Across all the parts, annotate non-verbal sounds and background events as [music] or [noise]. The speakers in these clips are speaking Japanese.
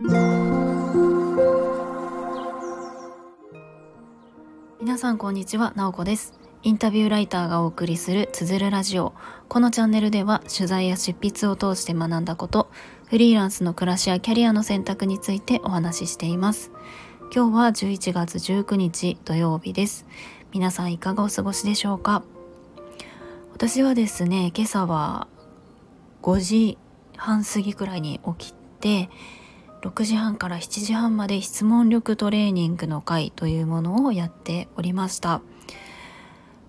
皆さんこんにちは、なおこです。インタビューライターがお送りするつづるラジオ。このチャンネルでは取材や執筆を通して学んだことフリーランスの暮らしやキャリアの選択についてお話ししています。今日は11月19日土曜日です。皆さんいかがお過ごしでしょうか？私はですね今朝は5時半過ぎくらいに起きて6時半から7時半まで質問力トレーニングの会というものをやっておりました、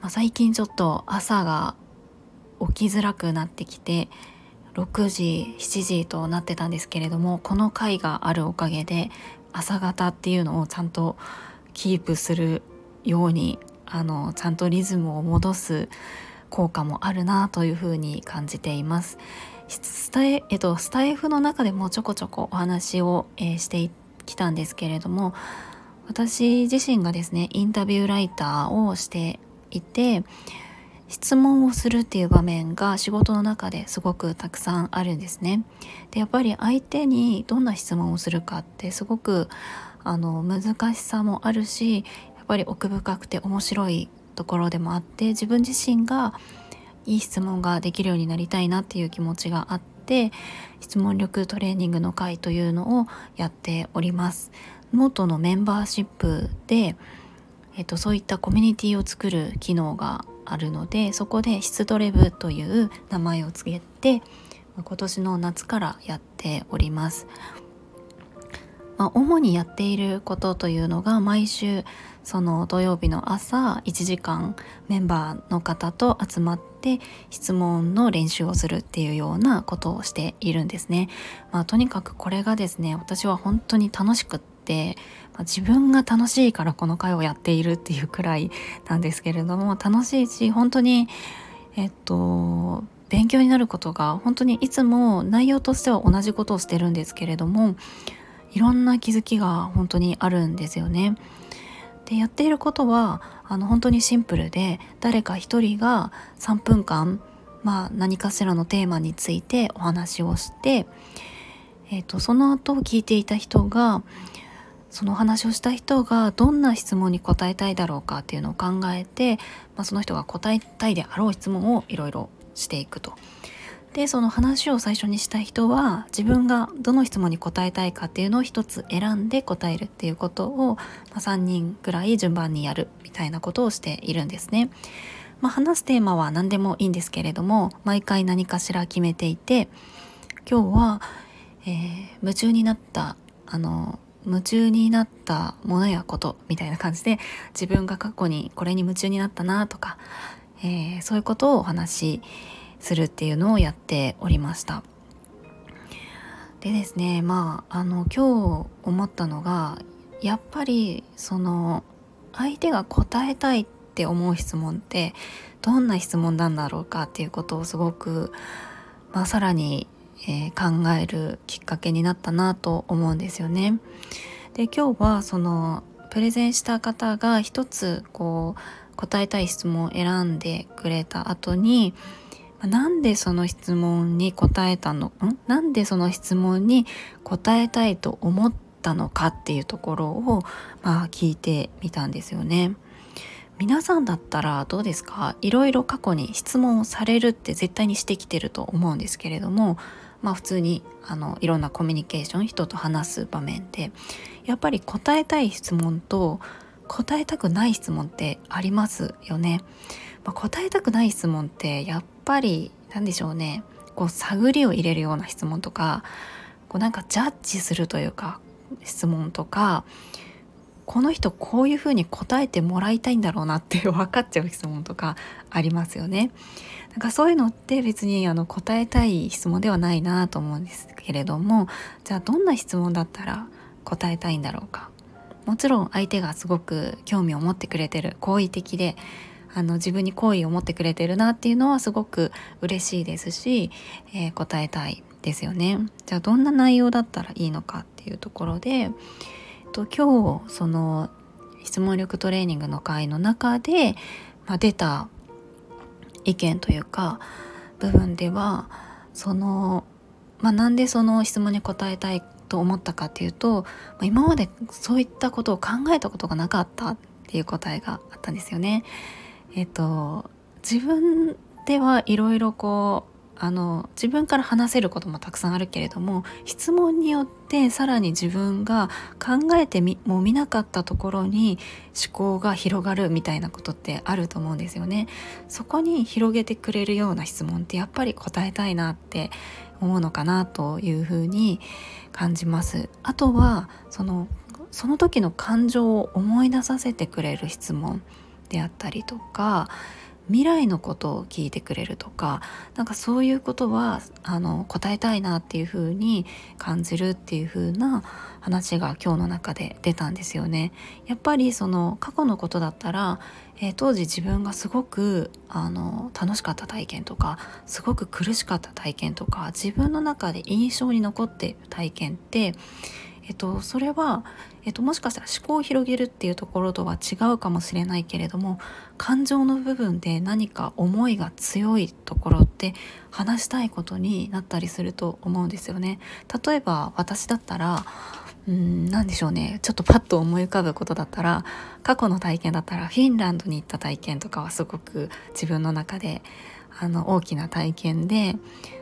まあ、最近ちょっと朝が起きづらくなってきて6時7時となってたんですけれどもこの会があるおかげで朝方っていうのをちゃんとキープするようにあのちゃんとリズムを戻す効果もあるなというふうに感じています。スタイ,、えっと、スタイフの中でもちょこちょこお話を、してきたんですけれども私自身がですねインタビューライターをしていて質問をするっていう場面が仕事の中ですごくたくさんあるんですね。でやっぱり相手にどんな質問をするかってすごくあの難しさもあるしやっぱり奥深くて面白いところでもあって自分自身がいい質問ができるようになりたいなっていう気持ちがあって質問力トレーニングの会というのをやっております。ノートのメンバーシップで、えっと、そういったコミュニティを作る機能があるのでそこで質トレ部という名前を付けて今年の夏からやっております。まあ、主にやっていることというのが毎週その土曜日の朝1時間メンバーの方と集まって質問の練習をするっていうようなことをしているんですね。まあ、とにかくこれがですね私は本当に楽しくって、まあ、自分が楽しいからこの会をやっているっていうくらいなんですけれども楽しいし本当にえっと勉強になることが本当にいつも内容としては同じことをしてるんですけれどもいろんな気づきが本当にあるんですよね。でやっていることはあの本当にシンプルで誰か一人が3分間、まあ、何かしらのテーマについてお話をして、えーと、その後聞いていた人がそのお話をした人がどんな質問に答えたいだろうかっていうのを考えて、まあ、その人が答えたいであろう質問をいろいろしていくと。でその話を最初にした人は自分がどの質問に答えたいかっていうのを一つ選んで答えるっていうことを、ま、3人ぐらい順番にやるみたいなことをしているんですね。まあ、話すテーマは何でもいいんですけれども毎回何かしら決めていて今日は、えー、夢中になったあの夢中になったものやことみたいな感じで自分が過去にこれに夢中になったなとか、えー、そういうことをお話しするっていうのをやっておりましたでですねまああの今日思ったのがやっぱりその相手が答えたいって思う質問ってどんな質問なんだろうかっていうことをすごく、まあ、さらに、えー、考えるきっかけになったなと思うんですよね。で今日はそのプレゼンした方が一つこう答えたい質問を選んでくれた後になんでその質問に答えたの？ん？なんでその質問に答えたいと思ったのかっていうところを、まあ、聞いてみたんですよね。皆さんだったらどうですか？いろいろ過去に質問をされるって絶対にしてきてると思うんですけれどもまあ普通にあのいろんなコミュニケーション人と話す場面でやっぱり答えたい質問と答えたくない質問ってありますよね。まあ、答えたくない質問ってやっぱり何でしょうねこう探りを入れるような質問とかこうなんかジャッジするというか質問とかこの人こういうふうに答えてもらいたいんだろうなって [laughs] 分かっちゃう質問とかありますよね。なんかそういうのって別にあの答えたい質問ではないなと思うんですけれどもじゃあどんな質問だったら答えたいんだろうかもちろん相手がすごく興味を持ってくれてる好意的であの自分に好意を持ってくれてるなっていうのはすごく嬉しいですし、えー、答えたいですよね。じゃあどんな内容だったらいいのかっていうところで、えっと、今日その質問力トレーニングの会の中で、まあ、出た意見というか部分ではそのまあ、なんでその質問に答えたいと思ったかっていうと、今までそういったことを考えたことがなかったっていう答えがあったんですよね。えっと自分ではいろいろこうあの自分から話せることもたくさんあるけれども質問によってさらに自分が考えてみも見なかったところに思考が広がるみたいなことってあると思うんですよね。そこに広げてくれるような質問ってやっぱり答えたいなって思うのかなというふうに感じます。あとはそのその時の感情を思い出させてくれる質問であったりとか未来のことを聞いてくれるとかなんかそういうことはあの答えたいなっていうふうに感じるっていうふうな話が今日の中で出たんですよね。やっぱりその過去のことだったら、えー、当時自分がすごくあの楽しかった体験とかすごく苦しかった体験とか自分の中で印象に残っている体験ってえっと、それは、えっと、もしかしたら思考を広げるっていうところとは違うかもしれないけれども感情の部分で何か思いが強いところって話したいことになったりすると思うんですよね。例えば私だったらうん何でしょうね。ちょっとパッと思い浮かぶことだったら過去の体験だったらフィンランドに行った体験とかはすごく自分の中であの大きな体験で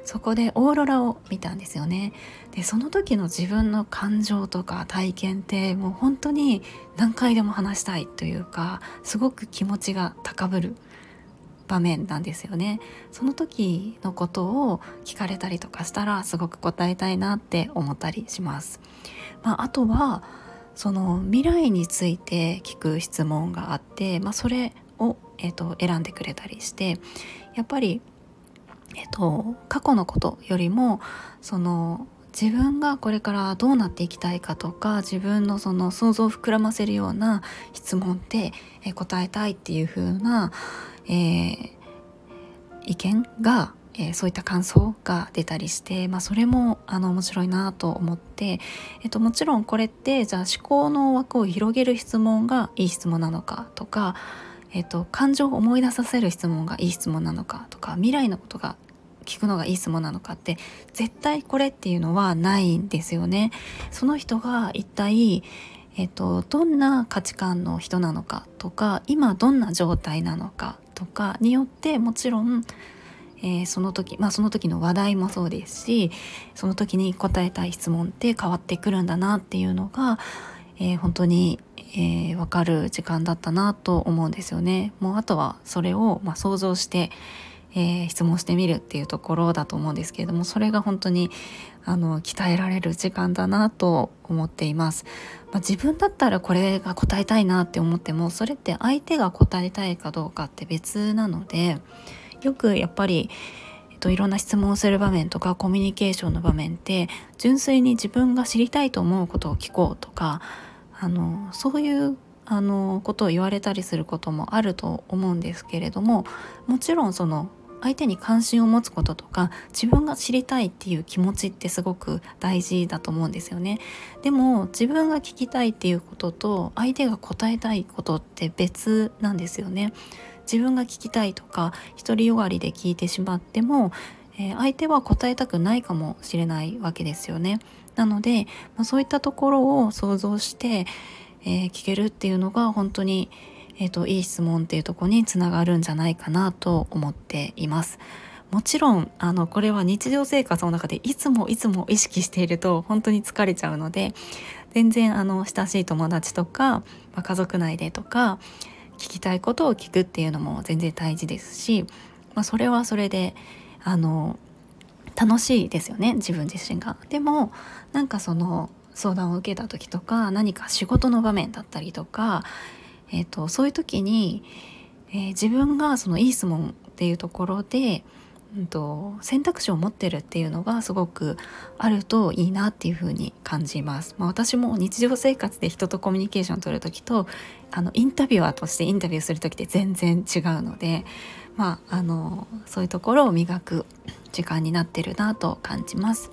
そこでオーロラを見たんですよね。でその時の自分の感情とか体験ってもう本当に何回でも話したいというかすごく気持ちが高ぶる場面なんですよね。その時のことを聞かれたりとかしたらすごく答えたいなって思ったりします、まあ、あとはその未来について聞く質問があって、まあ、それを、えーと選んでくれたりしてやっぱり、えっと、過去のことよりもその自分がこれからどうなっていきたいかとか自分のその想像を膨らませるような質問って答えたいっていう風な、えー、意見が、えー、そういった感想が出たりして、まあ、それもあの面白いなと思って、えっと、もちろんこれってじゃあ思考の枠を広げる質問がいい質問なのかとかえっと、感情を思い出させる質問がいい質問なのかとか未来のことが聞くのがいい質問なのかって絶対これっていうのはないんですよね。その人が一体えっと、どんな価値観の人なのかとか今どんな状態なのかとかによってもちろん、えー、その時まあその時の話題もそうですしその時に答えたい質問って変わってくるんだなっていうのが、えー、本当にえー、分かる時間だったなと思うんですよね。もうあとはそれを、まあ、想像して、えー、質問してみるっていうところだと思うんですけれどもそれが本当にあの鍛えられる時間だなと思っています。まあ、自分だったらこれが答えたいなって思ってもそれって相手が答えたいかどうかって別なのでよくやっぱりえっと、いろんな質問をする場面とかコミュニケーションの場面って純粋に自分が知りたいと思うことを聞こうとかあのそういうあのことを言われたりすることもあると思うんですけれどももちろんその相手に関心を持つこととか自分が知りたいっていう気持ちってすごく大事だと思うんですよね。でも自分が聞きたいっていうことと相手が答えたいことって別なんですよね。自分が聞きたいとか独りよがりで聞いてしまっても、えー、相手は答えたくないかもしれないわけですよね。なので、まあ、そういったところを想像して、えー、聞けるっていうのが本当に、えーと、いい質問っていうとこにつながるんじゃないかなと思っています。もちろんあのこれは日常生活の中でいつもいつも意識していると本当に疲れちゃうので全然あの親しい友達とか、まあ、家族内でとか聞きたいことを聞くっていうのも全然大事ですし、まあ、それはそれであの楽しいですよね自分自身が。でもなんかその相談を受けた時とか何か仕事の場面だったりとか、えーと、そういう時に、えー、自分がそのいい質問っていうところで、うんと、選択肢を持ってるっていうのがすごくあるといいなっていうふうに感じます。まあ、私も日常生活で人とコミュニケーションを取る時とあのインタビュアーとしてインタビューする時って全然違うので、まあ、あのそういうところを磨く時間になってるなと感じます。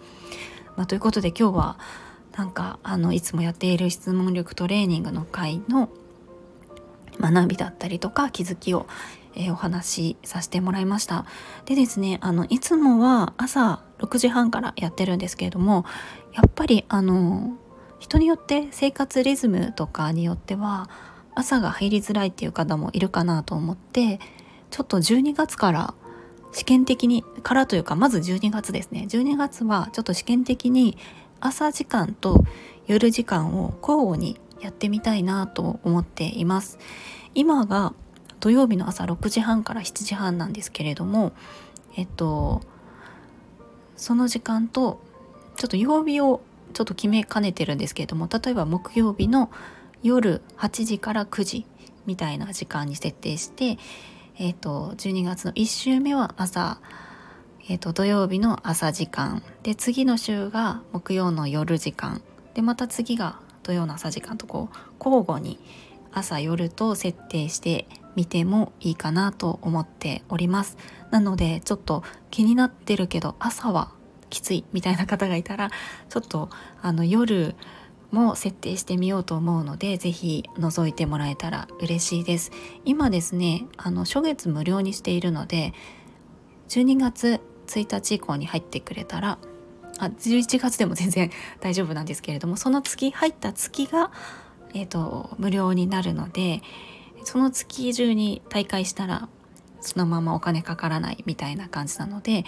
まあ、ということで今日はなんかあのいつもやっている質問力トレーニングの会の学びだったりとか気づきを、えー、お話しさせてもらいました。でですねあのいつもは朝6時半からやってるんですけれどもやっぱりあの人によって生活リズムとかによっては朝が入りづらいっていう方もいるかなと思ってちょっと12月から試験的にからというかまず12月ですね。12月はちょっと試験的に朝時間と夜時間を交互にやってみたいなと思っています。今が土曜日の朝6時半から7時半なんですけれどもえっとその時間とちょっと曜日をちょっと決めかねてるんですけれども例えば木曜日の夜8時から9時みたいな時間に設定してえ、ー、と12月の1週目は朝えーと、土曜日の朝時間。で次の週が木曜の夜時間。でまた次が土曜の朝時間とこう交互に朝夜と設定してみてもいいかなと思っております。なのでちょっと気になってるけど朝はきついみたいな方がいたらちょっとあの夜も設定してみようと思うので是非覗いてもらえたら嬉しいです。今ですねあの初月無料にしているので12月1日以降に入ってくれたらあ11月でも全然大丈夫なんですけれどもその月入った月が、えーと、無料になるのでその月中に大会したらそのままお金かからないみたいな感じなので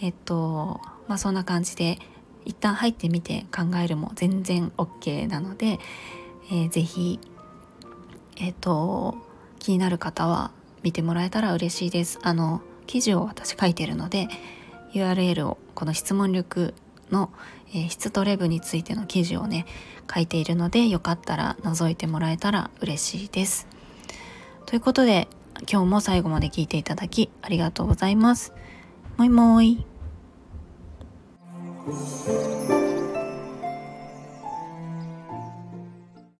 えっ、とまあそんな感じで一旦入ってみて考えるも全然 OK なので、えー、ぜひえっ、と気になる方は見てもらえたら嬉しいです。あの記事を私書いてるので URL をこの質問力の、えー、質とレブについての記事をね書いているのでよかったら覗いてもらえたら嬉しいです。ということで今日も最後まで聞いていただきありがとうございます。もいもーい。